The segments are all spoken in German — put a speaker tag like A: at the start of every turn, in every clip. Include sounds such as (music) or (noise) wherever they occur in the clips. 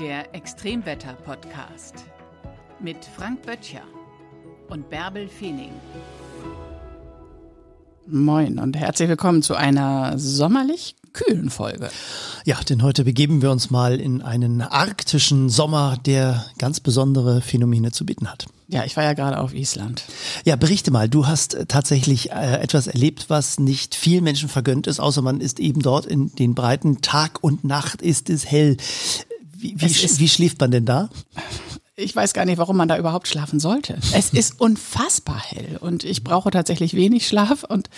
A: Der Extremwetter-Podcast mit Frank Böttcher und Bärbel Feening.
B: Moin und herzlich willkommen zu einer sommerlich kühlen Folge.
C: Ja, denn heute begeben wir uns mal in einen arktischen Sommer, der ganz besondere Phänomene zu bieten hat.
B: Ja, ich war ja gerade auf Island.
C: Ja, berichte mal, du hast äh, tatsächlich äh, etwas erlebt, was nicht vielen Menschen vergönnt ist, außer man ist eben dort in den Breiten. Tag und Nacht ist es hell. Wie, wie, wie schläft man denn da?
B: Ich weiß gar nicht, warum man da überhaupt schlafen sollte. Es (laughs) ist unfassbar hell und ich brauche tatsächlich wenig Schlaf und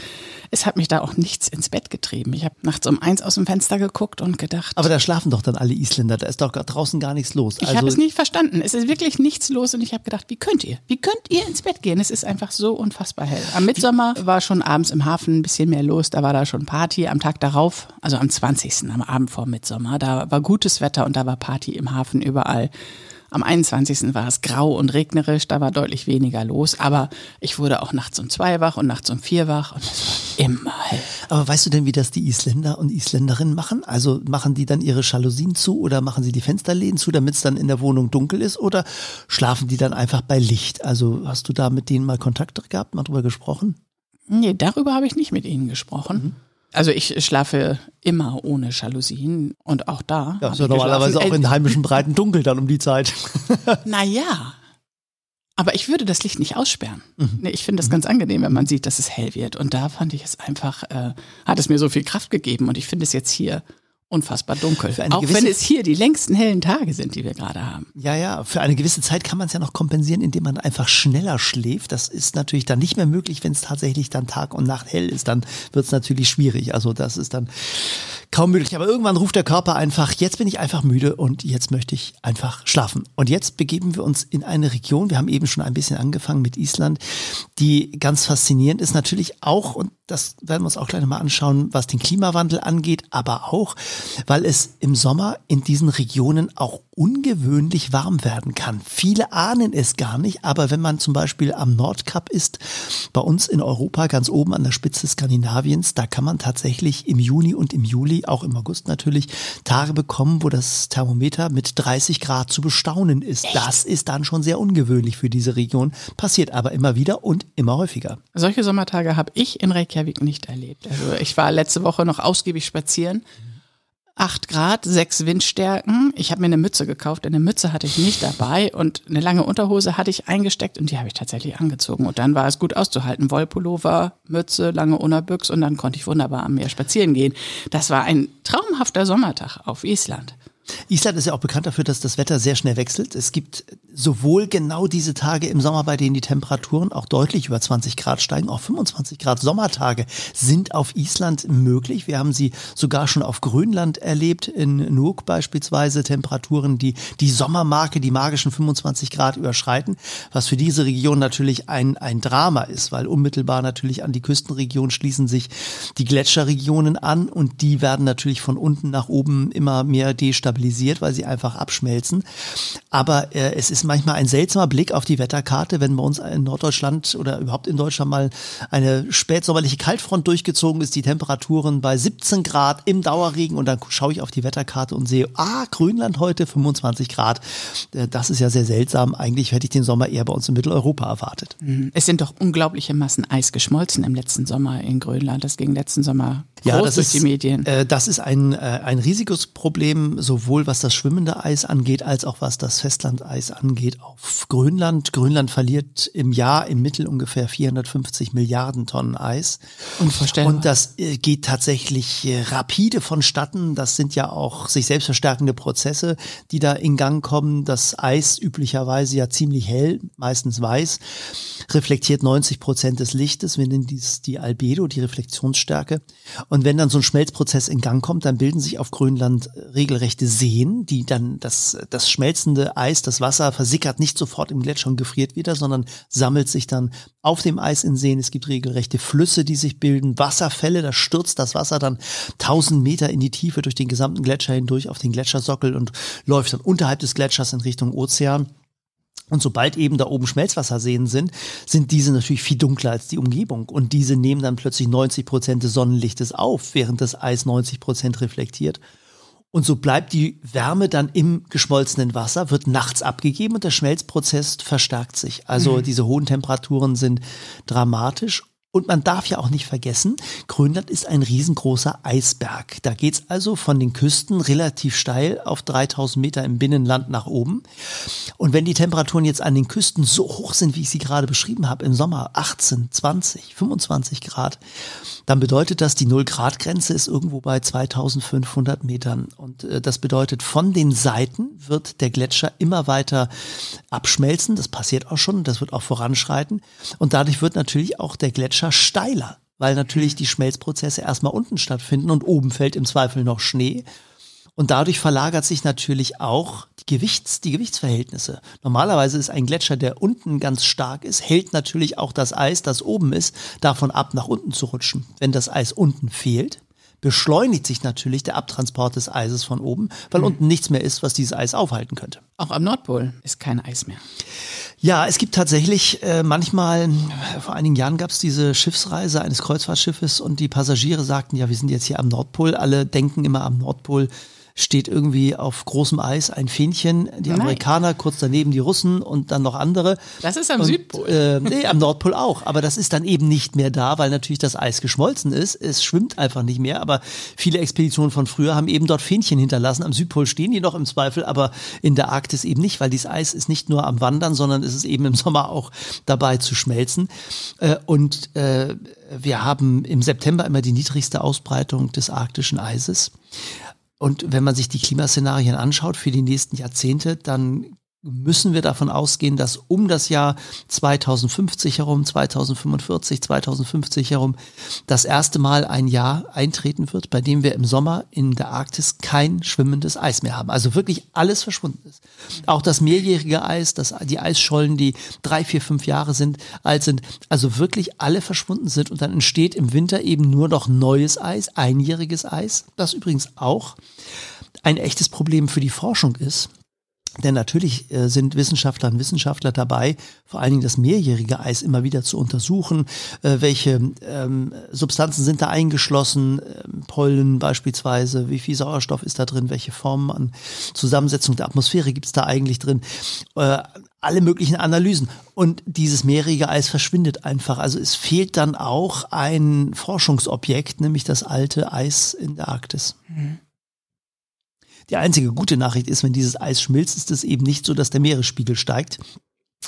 B: es hat mich da auch nichts ins Bett getrieben. Ich habe nachts um eins aus dem Fenster geguckt und gedacht.
C: Aber da schlafen doch dann alle Isländer, da ist doch draußen gar nichts los.
B: Ich also habe es nicht verstanden. Es ist wirklich nichts los und ich habe gedacht, wie könnt ihr? Wie könnt ihr ins Bett gehen? Es ist einfach so unfassbar hell. Am Mitsommer war schon abends im Hafen ein bisschen mehr los, da war da schon Party. Am Tag darauf, also am 20. am Abend vor Mitsommer, da war gutes Wetter und da war Party im Hafen überall. Am 21. war es grau und regnerisch, da war deutlich weniger los, aber ich wurde auch nachts um zwei wach und nachts um vier wach und es war immer hell.
C: Aber weißt du denn, wie das die Isländer und Isländerinnen machen? Also machen die dann ihre Jalousien zu oder machen sie die Fensterläden zu, damit es dann in der Wohnung dunkel ist oder schlafen die dann einfach bei Licht? Also hast du da mit denen mal Kontakt gehabt, mal drüber gesprochen?
B: Nee, darüber habe ich nicht mit ihnen gesprochen. Mhm. Also ich schlafe immer ohne Jalousien und auch da.
C: Ja, ist ja normalerweise auch in heimischen Breiten dunkel dann um die Zeit. (laughs) (laughs)
B: naja. Aber ich würde das Licht nicht aussperren. Mhm. Nee, ich finde das ganz angenehm, wenn man sieht, dass es hell wird. Und da fand ich es einfach, äh, hat es mir so viel Kraft gegeben. Und ich finde es jetzt hier unfassbar dunkel. Auch wenn es hier die längsten hellen Tage sind, die wir gerade haben.
C: Ja, ja, für eine gewisse Zeit kann man es ja noch kompensieren, indem man einfach schneller schläft. Das ist natürlich dann nicht mehr möglich, wenn es tatsächlich dann Tag und Nacht hell ist. Dann wird es natürlich schwierig. Also das ist dann kaum möglich. Aber irgendwann ruft der Körper einfach, jetzt bin ich einfach müde und jetzt möchte ich einfach schlafen. Und jetzt begeben wir uns in eine Region, wir haben eben schon ein bisschen angefangen mit Island, die ganz faszinierend ist. Natürlich auch, und das werden wir uns auch gleich nochmal anschauen, was den Klimawandel angeht, aber auch, weil es im Sommer in diesen Regionen auch ungewöhnlich warm werden kann. Viele ahnen es gar nicht, aber wenn man zum Beispiel am Nordkap ist, bei uns in Europa ganz oben an der Spitze Skandinaviens, da kann man tatsächlich im Juni und im Juli, auch im August natürlich, Tage bekommen, wo das Thermometer mit 30 Grad zu bestaunen ist. Echt? Das ist dann schon sehr ungewöhnlich für diese Region, passiert aber immer wieder und immer häufiger.
B: Solche Sommertage habe ich in Reykjavik nicht erlebt. Also ich war letzte Woche noch ausgiebig spazieren. 8 Grad, 6 Windstärken. Ich habe mir eine Mütze gekauft. Eine Mütze hatte ich nicht dabei und eine lange Unterhose hatte ich eingesteckt und die habe ich tatsächlich angezogen. Und dann war es gut auszuhalten. Wollpullover, Mütze, lange Unterbüchs und dann konnte ich wunderbar am Meer spazieren gehen. Das war ein traumhafter Sommertag auf Island.
C: Island ist ja auch bekannt dafür, dass das Wetter sehr schnell wechselt. Es gibt sowohl genau diese Tage im Sommer, bei denen die Temperaturen auch deutlich über 20 Grad steigen, auch 25 Grad Sommertage sind auf Island möglich. Wir haben sie sogar schon auf Grönland erlebt, in Nuuk beispielsweise, Temperaturen, die die Sommermarke, die magischen 25 Grad überschreiten, was für diese Region natürlich ein, ein Drama ist, weil unmittelbar natürlich an die Küstenregion schließen sich die Gletscherregionen an und die werden natürlich von unten nach oben immer mehr destabilisiert stabilisiert, weil sie einfach abschmelzen. Aber äh, es ist manchmal ein seltsamer Blick auf die Wetterkarte, wenn bei uns in Norddeutschland oder überhaupt in Deutschland mal eine spätsommerliche Kaltfront durchgezogen ist, die Temperaturen bei 17 Grad im Dauerregen und dann schaue ich auf die Wetterkarte und sehe, ah, Grönland heute 25 Grad. Äh, das ist ja sehr seltsam. Eigentlich hätte ich den Sommer eher bei uns in Mitteleuropa erwartet.
B: Es sind doch unglaubliche Massen Eis geschmolzen im letzten Sommer in Grönland. Das ging letzten Sommer ja, das durch ist, die Medien.
C: Äh, das ist ein, äh, ein riesiges Problem, sowohl was das schwimmende Eis angeht, als auch was das Festlandeis angeht auf Grönland. Grönland verliert im Jahr im Mittel ungefähr 450 Milliarden Tonnen Eis.
B: Unvorstellbar.
C: Und das äh, geht tatsächlich äh, rapide vonstatten. Das sind ja auch sich selbst verstärkende Prozesse, die da in Gang kommen. Das Eis üblicherweise ja ziemlich hell, meistens weiß, reflektiert 90 Prozent des Lichtes. Wir nennen dies die Albedo, die Reflexionsstärke. Und wenn dann so ein Schmelzprozess in Gang kommt, dann bilden sich auf Grönland regelrechte Seen, die dann das, das schmelzende Eis, das Wasser versickert nicht sofort im Gletscher und gefriert wieder, sondern sammelt sich dann auf dem Eis in Seen. Es gibt regelrechte Flüsse, die sich bilden, Wasserfälle, da stürzt das Wasser dann tausend Meter in die Tiefe durch den gesamten Gletscher hindurch auf den Gletschersockel und läuft dann unterhalb des Gletschers in Richtung Ozean. Und sobald eben da oben Schmelzwasserseen sind, sind diese natürlich viel dunkler als die Umgebung. Und diese nehmen dann plötzlich 90 Prozent des Sonnenlichtes auf, während das Eis 90 Prozent reflektiert. Und so bleibt die Wärme dann im geschmolzenen Wasser, wird nachts abgegeben und der Schmelzprozess verstärkt sich. Also mhm. diese hohen Temperaturen sind dramatisch und man darf ja auch nicht vergessen, Grönland ist ein riesengroßer Eisberg. Da geht's also von den Küsten relativ steil auf 3000 Meter im Binnenland nach oben. Und wenn die Temperaturen jetzt an den Küsten so hoch sind, wie ich sie gerade beschrieben habe, im Sommer 18, 20, 25 Grad, dann bedeutet das, die Null-Grad-Grenze ist irgendwo bei 2500 Metern. Und äh, das bedeutet, von den Seiten wird der Gletscher immer weiter abschmelzen. Das passiert auch schon, das wird auch voranschreiten. Und dadurch wird natürlich auch der Gletscher Gletscher steiler, weil natürlich die Schmelzprozesse erstmal unten stattfinden und oben fällt im Zweifel noch Schnee. Und dadurch verlagert sich natürlich auch die, Gewichts, die Gewichtsverhältnisse. Normalerweise ist ein Gletscher, der unten ganz stark ist, hält natürlich auch das Eis, das oben ist, davon ab, nach unten zu rutschen. Wenn das Eis unten fehlt, beschleunigt sich natürlich der Abtransport des Eises von oben, weil mhm. unten nichts mehr ist, was dieses Eis aufhalten könnte.
B: Auch am Nordpol ist kein Eis mehr.
C: Ja, es gibt tatsächlich äh, manchmal, vor einigen Jahren gab es diese Schiffsreise eines Kreuzfahrtschiffes und die Passagiere sagten, ja, wir sind jetzt hier am Nordpol, alle denken immer am Nordpol steht irgendwie auf großem Eis ein Fähnchen, die Nein. Amerikaner, kurz daneben die Russen und dann noch andere.
B: Das ist am und, Südpol.
C: Äh, nee, am Nordpol auch. Aber das ist dann eben nicht mehr da, weil natürlich das Eis geschmolzen ist. Es schwimmt einfach nicht mehr. Aber viele Expeditionen von früher haben eben dort Fähnchen hinterlassen. Am Südpol stehen die noch im Zweifel, aber in der Arktis eben nicht, weil dieses Eis ist nicht nur am Wandern, sondern es ist eben im Sommer auch dabei zu schmelzen. Äh, und äh, wir haben im September immer die niedrigste Ausbreitung des arktischen Eises. Und wenn man sich die Klimaszenarien anschaut für die nächsten Jahrzehnte, dann müssen wir davon ausgehen, dass um das Jahr 2050 herum, 2045, 2050 herum das erste Mal ein Jahr eintreten wird, bei dem wir im Sommer in der Arktis kein schwimmendes Eis mehr haben. Also wirklich alles verschwunden ist. Auch das mehrjährige Eis, das, die Eisschollen, die drei, vier, fünf Jahre sind, alt sind, also wirklich alle verschwunden sind und dann entsteht im Winter eben nur noch neues Eis, einjähriges Eis, das übrigens auch ein echtes Problem für die Forschung ist denn natürlich äh, sind Wissenschaftlerinnen und Wissenschaftler dabei, vor allen Dingen das mehrjährige Eis immer wieder zu untersuchen. Äh, welche ähm, Substanzen sind da eingeschlossen? Ähm, Pollen beispielsweise, wie viel Sauerstoff ist da drin? Welche Formen an Zusammensetzung der Atmosphäre gibt es da eigentlich drin? Äh, alle möglichen Analysen. Und dieses mehrjährige Eis verschwindet einfach. Also es fehlt dann auch ein Forschungsobjekt, nämlich das alte Eis in der Arktis. Mhm. Die einzige gute Nachricht ist, wenn dieses Eis schmilzt, ist es eben nicht so, dass der Meeresspiegel steigt,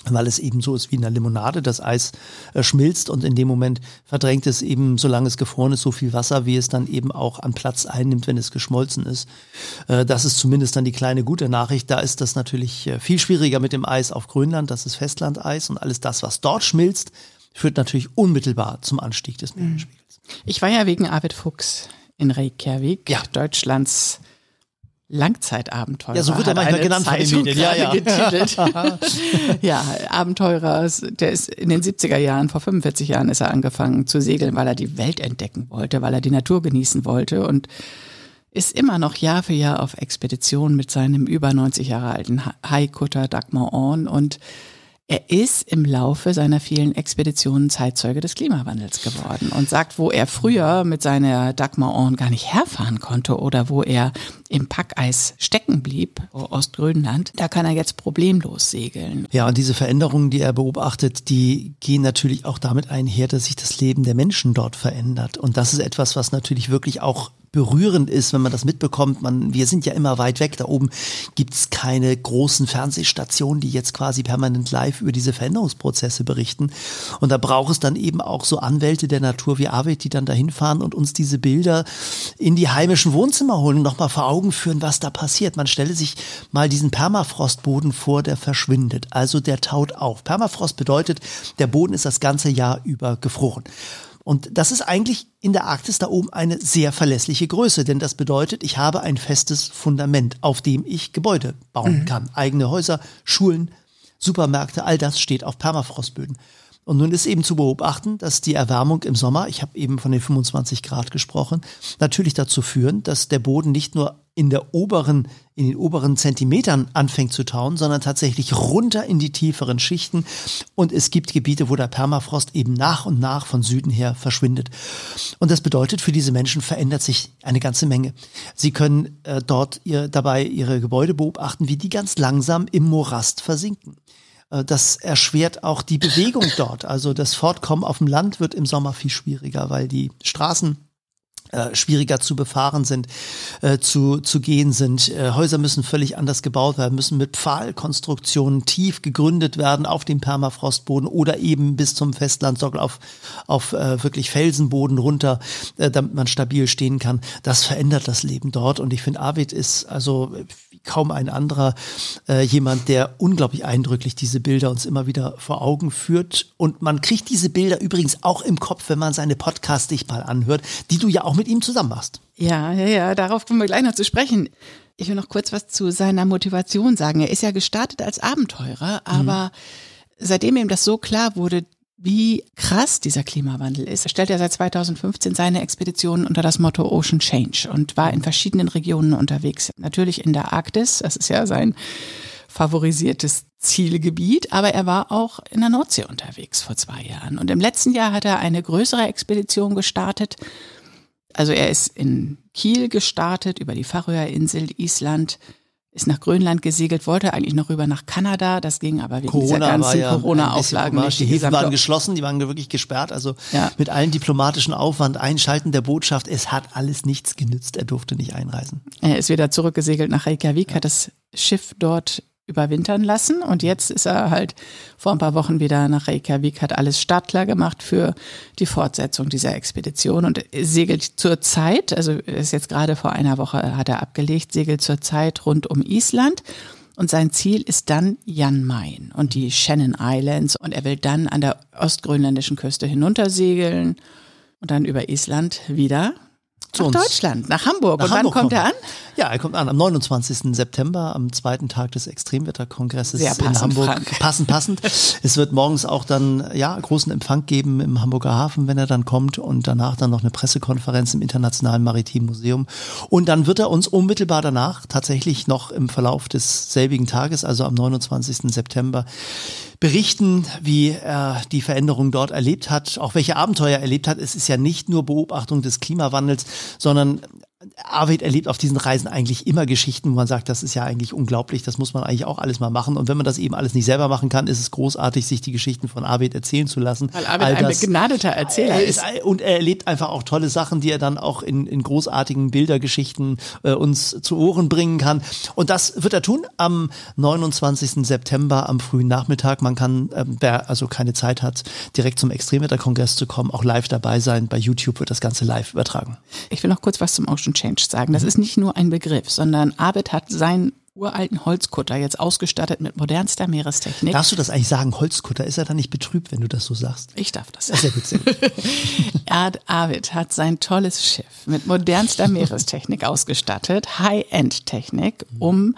C: weil es eben so ist wie in einer Limonade, das Eis äh, schmilzt und in dem Moment verdrängt es eben, solange es gefroren ist, so viel Wasser, wie es dann eben auch an Platz einnimmt, wenn es geschmolzen ist. Äh, das ist zumindest dann die kleine gute Nachricht. Da ist das natürlich äh, viel schwieriger mit dem Eis auf Grönland, das ist Festlandeis und alles das, was dort schmilzt, führt natürlich unmittelbar zum Anstieg des mhm. Meeresspiegels.
B: Ich war ja wegen Arvid Fuchs in Reykjavik, ja. Deutschlands Langzeitabenteurer.
C: Ja, so wird er manchmal genannt von den Medien. Ja, ja.
B: Getitelt. (laughs) ja, Abenteurer, der ist in den 70er Jahren, vor 45 Jahren ist er angefangen zu segeln, weil er die Welt entdecken wollte, weil er die Natur genießen wollte und ist immer noch Jahr für Jahr auf Expedition mit seinem über 90 Jahre alten Haikutter Dagmar Orn und er ist im Laufe seiner vielen Expeditionen Zeitzeuge des Klimawandels geworden und sagt, wo er früher mit seiner Dagmar On gar nicht herfahren konnte oder wo er im Packeis stecken blieb, Ostgrönland, da kann er jetzt problemlos segeln.
C: Ja, und diese Veränderungen, die er beobachtet, die gehen natürlich auch damit einher, dass sich das Leben der Menschen dort verändert. Und das ist etwas, was natürlich wirklich auch berührend ist, wenn man das mitbekommt. Man, wir sind ja immer weit weg. Da oben gibt es keine großen Fernsehstationen, die jetzt quasi permanent live über diese Veränderungsprozesse berichten. Und da braucht es dann eben auch so Anwälte der Natur wie Arvid, die dann dahin fahren und uns diese Bilder in die heimischen Wohnzimmer holen und nochmal vor Augen führen, was da passiert. Man stelle sich mal diesen Permafrostboden vor, der verschwindet. Also der taut auf. Permafrost bedeutet, der Boden ist das ganze Jahr über gefroren. Und das ist eigentlich in der Arktis da oben eine sehr verlässliche Größe, denn das bedeutet, ich habe ein festes Fundament, auf dem ich Gebäude bauen mhm. kann. Eigene Häuser, Schulen, Supermärkte, all das steht auf Permafrostböden. Und nun ist eben zu beobachten, dass die Erwärmung im Sommer, ich habe eben von den 25 Grad gesprochen, natürlich dazu führen, dass der Boden nicht nur in der oberen, in den oberen Zentimetern anfängt zu tauen, sondern tatsächlich runter in die tieferen Schichten. Und es gibt Gebiete, wo der Permafrost eben nach und nach von Süden her verschwindet. Und das bedeutet, für diese Menschen verändert sich eine ganze Menge. Sie können äh, dort ihr, dabei ihre Gebäude beobachten, wie die ganz langsam im Morast versinken. Äh, das erschwert auch die Bewegung dort. Also das Fortkommen auf dem Land wird im Sommer viel schwieriger, weil die Straßen äh, schwieriger zu befahren sind, äh, zu, zu gehen sind. Äh, Häuser müssen völlig anders gebaut werden, müssen mit Pfahlkonstruktionen tief gegründet werden auf dem Permafrostboden oder eben bis zum Festlandsockel auf, auf äh, wirklich Felsenboden runter, äh, damit man stabil stehen kann. Das verändert das Leben dort und ich finde, Arvid ist also kaum ein anderer äh, jemand, der unglaublich eindrücklich diese Bilder uns immer wieder vor Augen führt und man kriegt diese Bilder übrigens auch im Kopf, wenn man seine Podcast dich mal anhört, die du ja auch mit ihm zusammen machst.
B: Ja, ja, ja, darauf kommen wir gleich noch zu sprechen. Ich will noch kurz was zu seiner Motivation sagen. Er ist ja gestartet als Abenteurer, aber mhm. seitdem ihm das so klar wurde, wie krass dieser Klimawandel ist, stellt er seit 2015 seine Expeditionen unter das Motto Ocean Change und war in verschiedenen Regionen unterwegs. Natürlich in der Arktis, das ist ja sein favorisiertes Zielgebiet, aber er war auch in der Nordsee unterwegs vor zwei Jahren. Und im letzten Jahr hat er eine größere Expedition gestartet also er ist in Kiel gestartet, über die Färöerinsel, Island, ist nach Grönland gesegelt, wollte eigentlich noch rüber nach Kanada, das ging aber wegen
C: Corona
B: dieser ganzen
C: ja
B: Corona-Auflagen
C: nicht. Die Häfen waren geschlossen, die waren wirklich gesperrt, also ja. mit allen diplomatischen Aufwand, Einschalten der Botschaft, es hat alles nichts genützt, er durfte nicht einreisen.
B: Er ist wieder zurückgesegelt nach Reykjavik, ja. hat das Schiff dort überwintern lassen. Und jetzt ist er halt vor ein paar Wochen wieder nach Reykjavik, hat alles startklar gemacht für die Fortsetzung dieser Expedition und segelt zur Zeit, also ist jetzt gerade vor einer Woche hat er abgelegt, segelt zur Zeit rund um Island. Und sein Ziel ist dann Jan Mayen und die Shannon Islands. Und er will dann an der ostgrönländischen Küste hinuntersegeln und dann über Island wieder nach Deutschland, nach Hamburg.
C: Nach
B: und
C: Hamburg
B: wann kommt er an?
C: Ja, er kommt an am 29. September, am zweiten Tag des Extremwetterkongresses
B: Sehr passend,
C: in Hamburg.
B: Frank.
C: Passend, passend. (laughs) es wird morgens auch dann ja großen Empfang geben im Hamburger Hafen, wenn er dann kommt und danach dann noch eine Pressekonferenz im Internationalen Maritimen Museum. Und dann wird er uns unmittelbar danach tatsächlich noch im Verlauf des selbigen Tages, also am 29. September, berichten, wie er die Veränderung dort erlebt hat, auch welche Abenteuer er erlebt hat. Es ist ja nicht nur Beobachtung des Klimawandels, sondern Arvid erlebt auf diesen Reisen eigentlich immer Geschichten, wo man sagt, das ist ja eigentlich unglaublich, das muss man eigentlich auch alles mal machen. Und wenn man das eben alles nicht selber machen kann, ist es großartig, sich die Geschichten von Arvid erzählen zu lassen.
B: Weil Arvid ein begnadeter Erzähler ist.
C: Und er erlebt einfach auch tolle Sachen, die er dann auch in, in großartigen Bildergeschichten äh, uns zu Ohren bringen kann. Und das wird er tun am 29. September am frühen Nachmittag. Man kann, äh, wer also keine Zeit hat, direkt zum Extremwetterkongress zu kommen, auch live dabei sein. Bei YouTube wird das Ganze live übertragen.
B: Ich will noch kurz was zum Ocean Change sagen. Das ist nicht nur ein Begriff, sondern Abed hat seinen uralten Holzkutter jetzt ausgestattet mit modernster Meerestechnik.
C: Darfst du das eigentlich sagen, Holzkutter? Ist er dann nicht betrübt, wenn du das so sagst?
B: Ich darf das.
C: Sehr gut, sehr gut. (laughs)
B: Erd Arvid hat sein tolles Schiff mit modernster Meerestechnik ausgestattet, High-End-Technik, um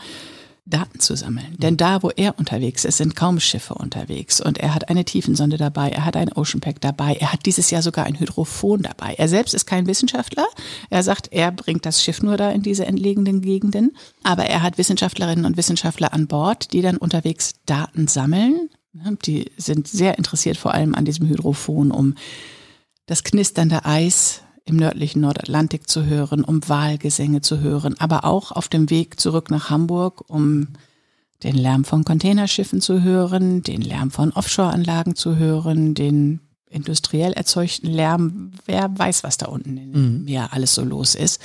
B: Daten zu sammeln. Denn da, wo er unterwegs ist, sind kaum Schiffe unterwegs. Und er hat eine Tiefensonde dabei, er hat ein Ocean Pack dabei, er hat dieses Jahr sogar ein Hydrophon dabei. Er selbst ist kein Wissenschaftler. Er sagt, er bringt das Schiff nur da in diese entlegenen Gegenden. Aber er hat Wissenschaftlerinnen und Wissenschaftler an Bord, die dann unterwegs Daten sammeln. Die sind sehr interessiert vor allem an diesem Hydrophon, um das knisternde Eis im nördlichen Nordatlantik zu hören, um Wahlgesänge zu hören, aber auch auf dem Weg zurück nach Hamburg, um den Lärm von Containerschiffen zu hören, den Lärm von Offshore-Anlagen zu hören, den industriell erzeugten Lärm. Wer weiß, was da unten im mhm. Meer alles so los ist.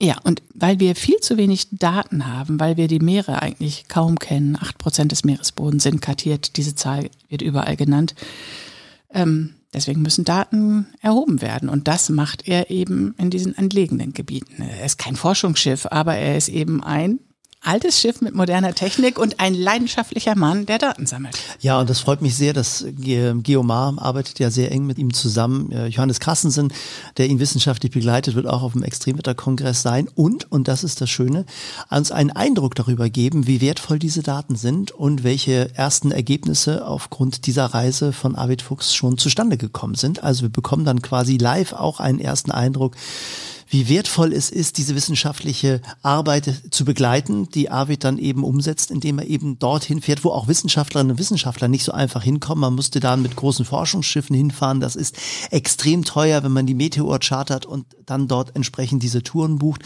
B: Ja, und weil wir viel zu wenig Daten haben, weil wir die Meere eigentlich kaum kennen, acht Prozent des Meeresbodens sind kartiert, diese Zahl wird überall genannt, ähm, Deswegen müssen Daten erhoben werden. Und das macht er eben in diesen entlegenen Gebieten. Er ist kein Forschungsschiff, aber er ist eben ein altes Schiff mit moderner Technik und ein leidenschaftlicher Mann, der Daten sammelt.
C: Ja, und das freut mich sehr, dass Geomar arbeitet ja sehr eng mit ihm zusammen. Äh, Johannes Kassensen, der ihn wissenschaftlich begleitet, wird auch auf dem Extremwetterkongress sein und, und das ist das Schöne, uns einen Eindruck darüber geben, wie wertvoll diese Daten sind und welche ersten Ergebnisse aufgrund dieser Reise von Arvid Fuchs schon zustande gekommen sind. Also wir bekommen dann quasi live auch einen ersten Eindruck, wie wertvoll es ist, diese wissenschaftliche Arbeit zu begleiten, die Arvid dann eben umsetzt, indem er eben dorthin fährt, wo auch Wissenschaftlerinnen und Wissenschaftler nicht so einfach hinkommen. Man musste dann mit großen Forschungsschiffen hinfahren. Das ist extrem teuer, wenn man die Meteor chartert und dann dort entsprechend diese Touren bucht.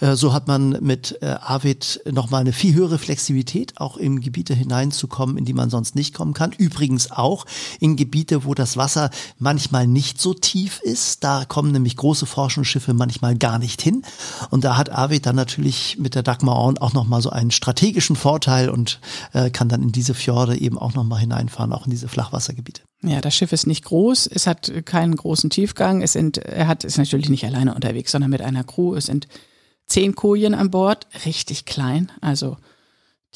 C: Äh, so hat man mit äh, Arvid nochmal eine viel höhere Flexibilität, auch in Gebiete hineinzukommen, in die man sonst nicht kommen kann. Übrigens auch in Gebiete, wo das Wasser manchmal nicht so tief ist. Da kommen nämlich große Forschungsschiffe manchmal mal gar nicht hin. Und da hat Arvid dann natürlich mit der Dagmar Orn auch nochmal so einen strategischen Vorteil und äh, kann dann in diese Fjorde eben auch nochmal hineinfahren, auch in diese Flachwassergebiete.
B: Ja, das Schiff ist nicht groß, es hat keinen großen Tiefgang, es sind, er hat, ist natürlich nicht alleine unterwegs, sondern mit einer Crew. Es sind zehn Kojen an Bord, richtig klein, also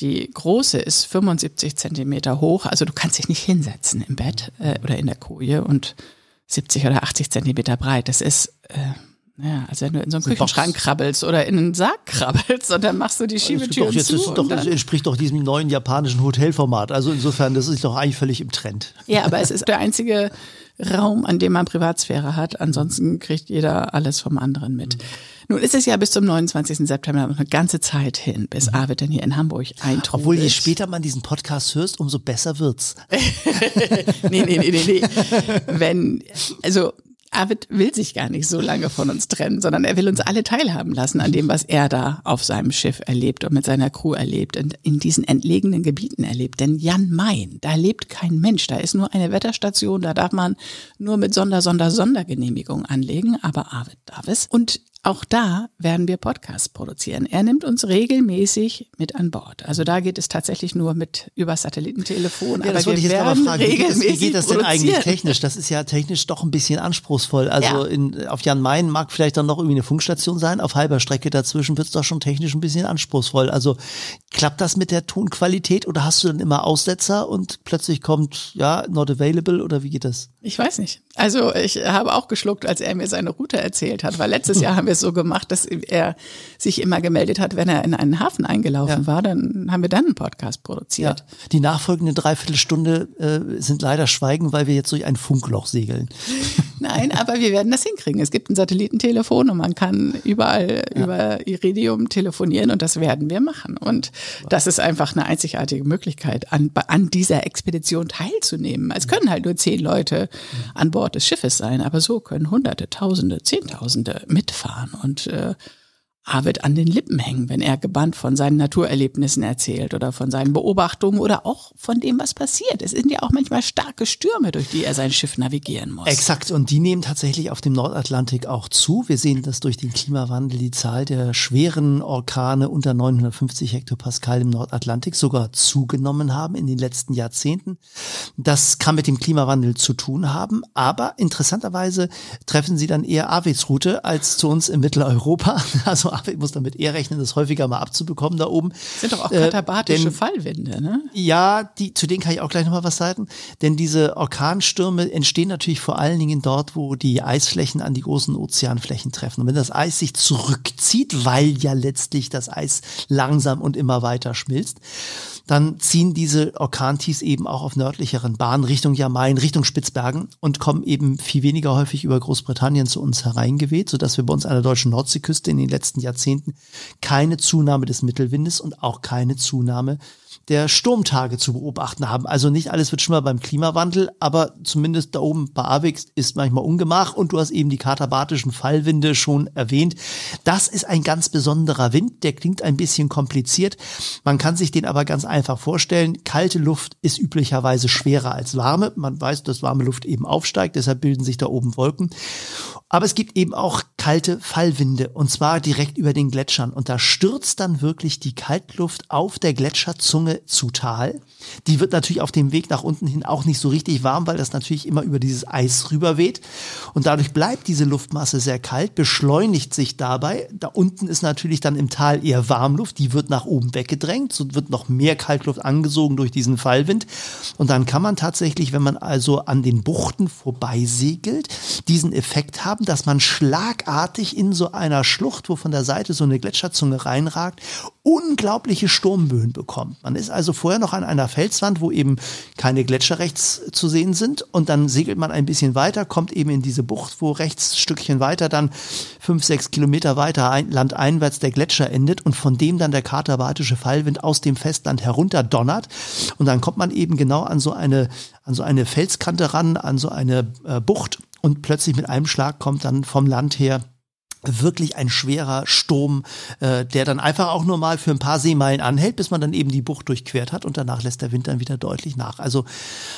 B: die große ist 75 Zentimeter hoch, also du kannst dich nicht hinsetzen im Bett äh, oder in der Koje und 70 oder 80 Zentimeter breit. Das ist äh, ja, also wenn du in so einen Küchenschrank Box. krabbelst oder in einen Sarg krabbelst und dann machst du die Schiebetür
C: zu.
B: Das,
C: doch, das entspricht doch diesem neuen japanischen Hotelformat. Also insofern, das ist doch eigentlich völlig im Trend.
B: Ja, aber es ist der einzige Raum, an dem man Privatsphäre hat. Ansonsten kriegt jeder alles vom anderen mit. Mhm. Nun ist es ja bis zum 29. September eine ganze Zeit hin, bis mhm. Arvid dann hier in Hamburg eintrudelt.
C: Obwohl, je später man diesen Podcast hörst, umso besser wird's. (laughs)
B: nee, nee, nee, nee, nee. (laughs) Wenn, also Arvid will sich gar nicht so lange von uns trennen, sondern er will uns alle teilhaben lassen an dem, was er da auf seinem Schiff erlebt und mit seiner Crew erlebt und in diesen entlegenen Gebieten erlebt. Denn Jan Main, da lebt kein Mensch, da ist nur eine Wetterstation, da darf man nur mit Sonder, Sonder, Sondergenehmigung anlegen, aber Arvid darf es. Und auch da werden wir Podcasts produzieren. Er nimmt uns regelmäßig mit an Bord. Also da geht es tatsächlich nur mit über Satellitentelefon.
C: Ja, das wollte ich jetzt mal fragen. Wie geht, das, wie geht das denn eigentlich technisch? Das ist ja technisch doch ein bisschen anspruchsvoll. Also ja. in, auf Jan Main mag vielleicht dann noch irgendwie eine Funkstation sein. Auf halber Strecke dazwischen wird es doch schon technisch ein bisschen anspruchsvoll. Also klappt das mit der Tonqualität oder hast du dann immer Aussetzer und plötzlich kommt, ja, not available oder wie geht das?
B: Ich weiß nicht. Also ich habe auch geschluckt, als er mir seine Route erzählt hat, weil letztes Jahr (laughs) haben wir es so gemacht, dass er sich immer gemeldet hat, wenn er in einen Hafen eingelaufen ja. war, dann haben wir dann einen Podcast produziert. Ja.
C: Die nachfolgende Dreiviertelstunde äh, sind leider Schweigen, weil wir jetzt durch ein Funkloch segeln. (laughs)
B: Nein, aber wir werden das hinkriegen. Es gibt ein Satellitentelefon und man kann überall ja. über Iridium telefonieren und das werden wir machen. Und das ist einfach eine einzigartige Möglichkeit, an, an dieser Expedition teilzunehmen. Es können halt nur zehn Leute an Bord des Schiffes sein, aber so können Hunderte, Tausende, Zehntausende mitfahren und äh, Arvid an den Lippen hängen, wenn er gebannt von seinen Naturerlebnissen erzählt oder von seinen Beobachtungen oder auch von dem, was passiert. Es sind ja auch manchmal starke Stürme, durch die er sein Schiff navigieren muss.
C: Exakt, und die nehmen tatsächlich auf dem Nordatlantik auch zu. Wir sehen, dass durch den Klimawandel die Zahl der schweren Orkane unter 950 Hektopascal im Nordatlantik sogar zugenommen haben in den letzten Jahrzehnten. Das kann mit dem Klimawandel zu tun haben, aber interessanterweise treffen sie dann eher Arvids Route als zu uns in Mitteleuropa. (laughs) Also ich muss damit eher rechnen, das häufiger mal abzubekommen da oben.
B: Das sind doch auch katabatische äh, denn, Fallwinde, ne?
C: Ja, die, zu denen kann ich auch gleich nochmal was sagen. Denn diese Orkanstürme entstehen natürlich vor allen Dingen dort, wo die Eisflächen an die großen Ozeanflächen treffen. Und wenn das Eis sich zurückzieht, weil ja letztlich das Eis langsam und immer weiter schmilzt, dann ziehen diese Orkantiefs eben auch auf nördlicheren Bahnen Richtung Jamain, Richtung Spitzbergen und kommen eben viel weniger häufig über Großbritannien zu uns hereingeweht, sodass wir bei uns an der deutschen Nordseeküste in den letzten Jahrzehnten keine Zunahme des Mittelwindes und auch keine Zunahme der Sturmtage zu beobachten haben. Also nicht alles wird schlimmer beim Klimawandel, aber zumindest da oben bei Avix ist manchmal Ungemach und du hast eben die katabatischen Fallwinde schon erwähnt. Das ist ein ganz besonderer Wind, der klingt ein bisschen kompliziert. Man kann sich den aber ganz einfach vorstellen. Kalte Luft ist üblicherweise schwerer als warme. Man weiß, dass warme Luft eben aufsteigt, deshalb bilden sich da oben Wolken. Aber es gibt eben auch kalte Fallwinde und zwar direkt über den Gletschern. Und da stürzt dann wirklich die Kaltluft auf der Gletscherzunge zu Tal. Die wird natürlich auf dem Weg nach unten hin auch nicht so richtig warm, weil das natürlich immer über dieses Eis rüberweht. Und dadurch bleibt diese Luftmasse sehr kalt, beschleunigt sich dabei. Da unten ist natürlich dann im Tal eher Warmluft, die wird nach oben weggedrängt, so wird noch mehr Kaltluft angesogen durch diesen Fallwind. Und dann kann man tatsächlich, wenn man also an den Buchten vorbeisegelt, diesen Effekt haben, dass man schlagartig in so einer Schlucht, wo von der Seite so eine Gletscherzunge reinragt, unglaubliche Sturmböen bekommt. Man ist also vorher noch an einer Felswand, wo eben keine Gletscher rechts zu sehen sind und dann segelt man ein bisschen weiter, kommt eben in diese Bucht, wo rechts ein Stückchen weiter dann fünf, sechs Kilometer weiter ein, landeinwärts der Gletscher endet und von dem dann der katerbatische Fallwind aus dem Festland herunter donnert und dann kommt man eben genau an so eine an so eine Felskante ran, an so eine äh, Bucht und plötzlich mit einem Schlag kommt dann vom Land her wirklich ein schwerer Sturm, äh, der dann einfach auch nur mal für ein paar Seemeilen anhält, bis man dann eben die Bucht durchquert hat und danach lässt der Wind dann wieder deutlich nach. Also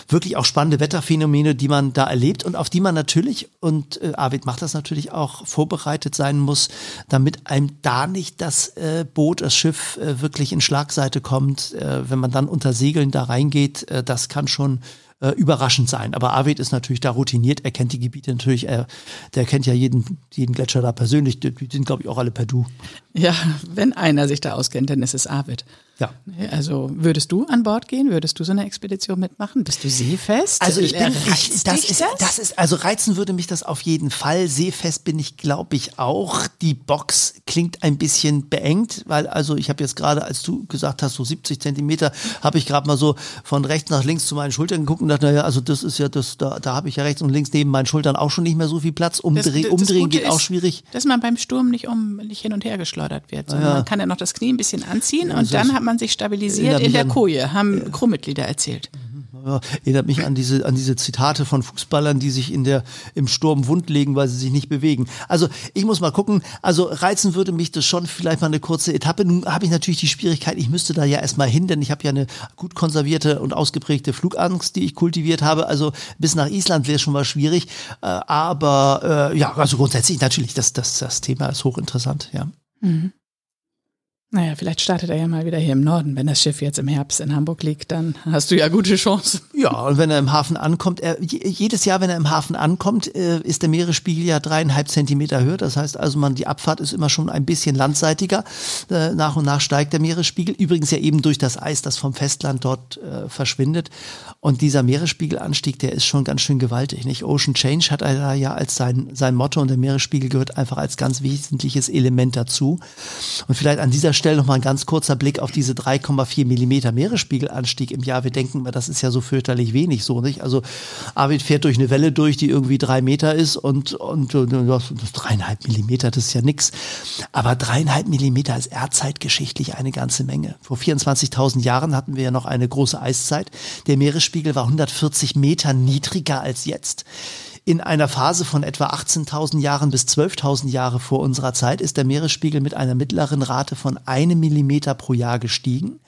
C: wirklich auch spannende Wetterphänomene, die man da erlebt und auf die man natürlich, und äh, Arvid macht das natürlich auch, vorbereitet sein muss, damit einem da nicht das äh, Boot, das Schiff äh, wirklich in Schlagseite kommt. Äh, wenn man dann unter Segeln da reingeht, äh, das kann schon äh, überraschend sein. Aber Arvid ist natürlich da routiniert, er kennt die Gebiete natürlich, er, der kennt ja jeden, jeden Gletscher da persönlich, die, die sind glaube ich auch alle per Du.
B: Ja, wenn einer sich da auskennt, dann ist es Arvid.
C: Ja.
B: Also würdest du an Bord gehen? Würdest du so eine Expedition mitmachen? Bist du seefest?
C: Also ich bin,
B: Reizt
C: ich, das ist, das ist, also reizen würde mich das auf jeden Fall. Seefest bin ich, glaube ich, auch. Die Box klingt ein bisschen beengt, weil also ich habe jetzt gerade, als du gesagt hast, so 70 Zentimeter, habe ich gerade mal so von rechts nach links zu meinen Schultern geguckt und dachte, naja, also das ist ja das, da, da habe ich ja rechts und links neben meinen Schultern auch schon nicht mehr so viel Platz. Umdreh,
B: Das- das
C: umdrehen geht auch
B: ist,
C: schwierig.
B: Dass man beim Sturm nicht um nicht hin und her geschleudert wird,
C: Ja.
B: man kann ja noch das Knie ein bisschen anziehen
C: Ja,
B: und
C: das
B: dann hat man sich stabilisiert in der
C: an-
B: Koje, haben Crewmitglieder erzählt.
C: Ja, erinnert mich an diese, an diese Zitate von Fußballern, die sich in der, im Sturm wund legen, weil sie sich nicht bewegen. Also ich muss mal gucken, also reizen würde mich das schon vielleicht mal eine kurze Etappe. Nun habe ich natürlich die Schwierigkeit, ich müsste da ja erstmal hin, denn ich habe ja eine gut konservierte und ausgeprägte Flugangst, die ich kultiviert habe. Also bis nach Island wäre schon mal schwierig. Äh, aber äh, ja, also grundsätzlich natürlich, das, das, das Thema ist hochinteressant, ja.
B: Naja, vielleicht startet er ja mal wieder hier im Norden. Wenn das Schiff jetzt im Herbst in Hamburg liegt, dann hast du ja gute Chancen.
C: Ja, und wenn er im Hafen ankommt, er, je- jedes Jahr, wenn er im Hafen ankommt, äh, ist der Meeresspiegel ja dreieinhalb Zentimeter höher. Das heißt also, man, die Abfahrt ist immer schon ein bisschen landseitiger. Äh, nach und nach steigt der Meeresspiegel. Übrigens ja eben durch das Eis, das vom Festland dort äh, verschwindet. Und dieser Meeresspiegelanstieg, der ist schon ganz schön gewaltig. Nicht? Ocean Change hat er da ja als sein, sein Motto und der Meeresspiegel gehört einfach als ganz wesentliches Element dazu. Und vielleicht an dieser Stelle nochmal ein ganz kurzer Blick auf diese 3,4 Millimeter Meeresspiegelanstieg im Jahr. Wir denken das ist ja so fürchterlich wenig so, nicht? Also Arvid fährt durch eine Welle durch, die irgendwie drei Meter ist und, und, und das dreieinhalb Millimeter, das ist ja nix. Aber dreieinhalb Millimeter ist erdzeitgeschichtlich eine ganze Menge. Vor 24.000 Jahren hatten wir ja noch eine große Eiszeit. Der Meeresspiegel war 140 Meter niedriger als jetzt. In einer Phase von etwa 18.000 Jahren bis 12.000 Jahre vor unserer Zeit ist der Meeresspiegel mit einer mittleren Rate von einem Millimeter pro Jahr gestiegen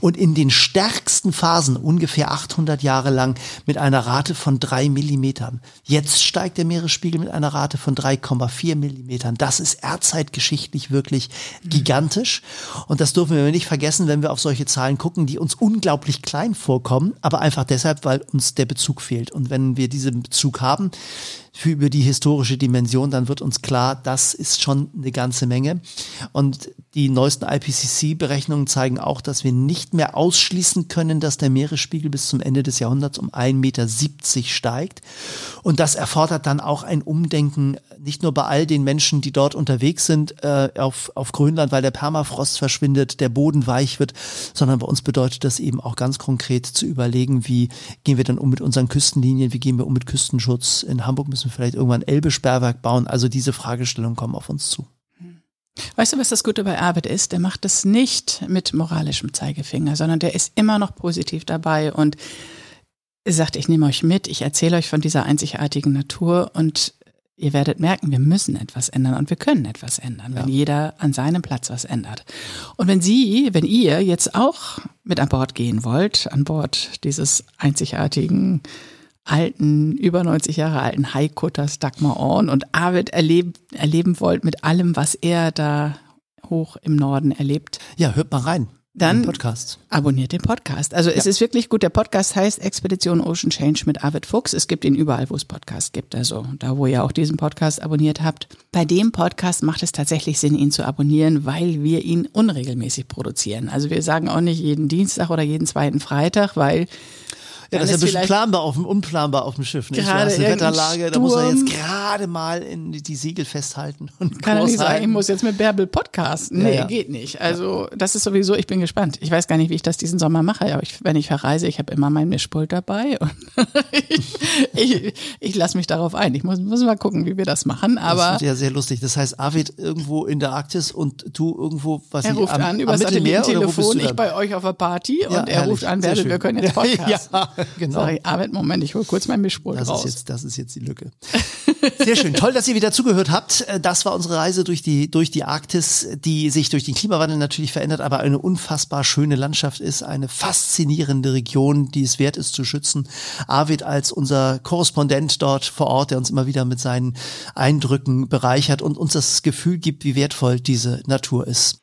C: und in den stärksten Phasen ungefähr 800 Jahre lang mit einer Rate von drei Millimetern. Jetzt steigt der Meeresspiegel mit einer Rate von 3,4 Millimetern. Das ist erdzeitgeschichtlich wirklich gigantisch und das dürfen wir nicht vergessen, wenn wir auf solche Zahlen gucken, die uns unglaublich klein vorkommen, aber einfach deshalb, weil uns der Bezug fehlt. Und wenn wir diesen Bezug haben, für über die historische Dimension, dann wird uns klar, das ist schon eine ganze Menge. Und die neuesten IPCC-Berechnungen zeigen auch, dass wir nicht mehr ausschließen können, dass der Meeresspiegel bis zum Ende des Jahrhunderts um 1,70 Meter steigt. Und das erfordert dann auch ein Umdenken, nicht nur bei all den Menschen, die dort unterwegs sind äh, auf, auf Grönland, weil der Permafrost verschwindet, der Boden weich wird, sondern bei uns bedeutet das eben auch ganz konkret zu überlegen, wie gehen wir dann um mit unseren Küstenlinien, wie gehen wir um mit Küstenschutz. In Hamburg müssen wir vielleicht irgendwann Elbe-Sperrwerk bauen. Also diese Fragestellungen kommen auf uns zu.
B: Weißt du, was das Gute bei Arvid ist? Der macht das nicht mit moralischem Zeigefinger, sondern der ist immer noch positiv dabei und sagt, ich nehme euch mit, ich erzähle euch von dieser einzigartigen Natur und ihr werdet merken, wir müssen etwas ändern und wir können etwas ändern, wenn jeder an seinem Platz was ändert. Und wenn Sie, wenn ihr jetzt auch mit an Bord gehen wollt, an Bord dieses einzigartigen alten, über 90 Jahre alten Highcutters Dagmar Orn und Arvid erleb, erleben wollt mit allem, was er da hoch im Norden erlebt.
C: Ja, hört mal rein.
B: Dann
C: Podcast.
B: abonniert den Podcast. Also es
C: Ja.
B: ist wirklich gut. Der Podcast heißt Expedition Ocean Change mit Arvid Fuchs. Es gibt ihn überall, wo es Podcasts gibt. Also da, wo ihr auch diesen Podcast abonniert habt. Bei dem Podcast macht es tatsächlich Sinn, ihn zu abonnieren, weil wir ihn unregelmäßig produzieren. Also wir sagen auch nicht jeden Dienstag oder jeden zweiten Freitag, weil
C: Ja, das ist ja ein bisschen planbar auf dem, unplanbar auf dem Schiff. Nicht? Du
B: Gerade irgendein
C: Wetterlage, da muss er
B: Sturm.
C: jetzt gerade mal in die, die Segel festhalten und
B: Kann er nicht sagen, ich muss jetzt mit Bärbel podcasten. Nee,
C: Ja, ja.
B: geht nicht. Also das ist sowieso, ich bin gespannt. Ich weiß gar nicht, wie ich das diesen Sommer mache, aber ich, wenn ich verreise, ich habe immer mein Mischpult dabei (laughs) und (laughs) ich, ich, ich lasse mich darauf ein. Ich muss, muss mal gucken, wie wir das machen,
C: Das
B: aber
C: wird ja sehr lustig. Das heißt, Arvid irgendwo in der Arktis und du irgendwo, was
B: er
C: ich,
B: ruft
C: am,
B: an über
C: am
B: das Satellitentelefon,
C: du
B: ich bei euch auf der Party
C: Ja,
B: und er
C: herrlich.
B: ruft an, Bärbel, wir können jetzt (laughs) podcasten.
C: ja, (laughs) genau.
B: Ich, Arbeit, Moment, ich hole kurz mein Mischpult
C: Das
B: raus.
C: ist, jetzt, das ist jetzt die Lücke. Sehr schön. Toll, dass ihr wieder zugehört habt. Äh, Das war unsere Reise durch die, durch die Arktis, die sich durch den Klimawandel natürlich verändert, aber eine unfassbar schöne Landschaft ist, eine faszinierende Region, die es wert ist zu schützen. Arvid als unser Korrespondent dort vor Ort, der uns immer wieder mit seinen Eindrücken bereichert und uns das Gefühl gibt, wie wertvoll diese Natur ist.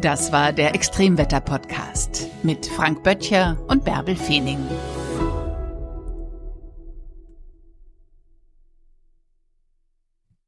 A: Das war der Extremwetter-Podcast mit Frank Böttcher und Bärbel Feening.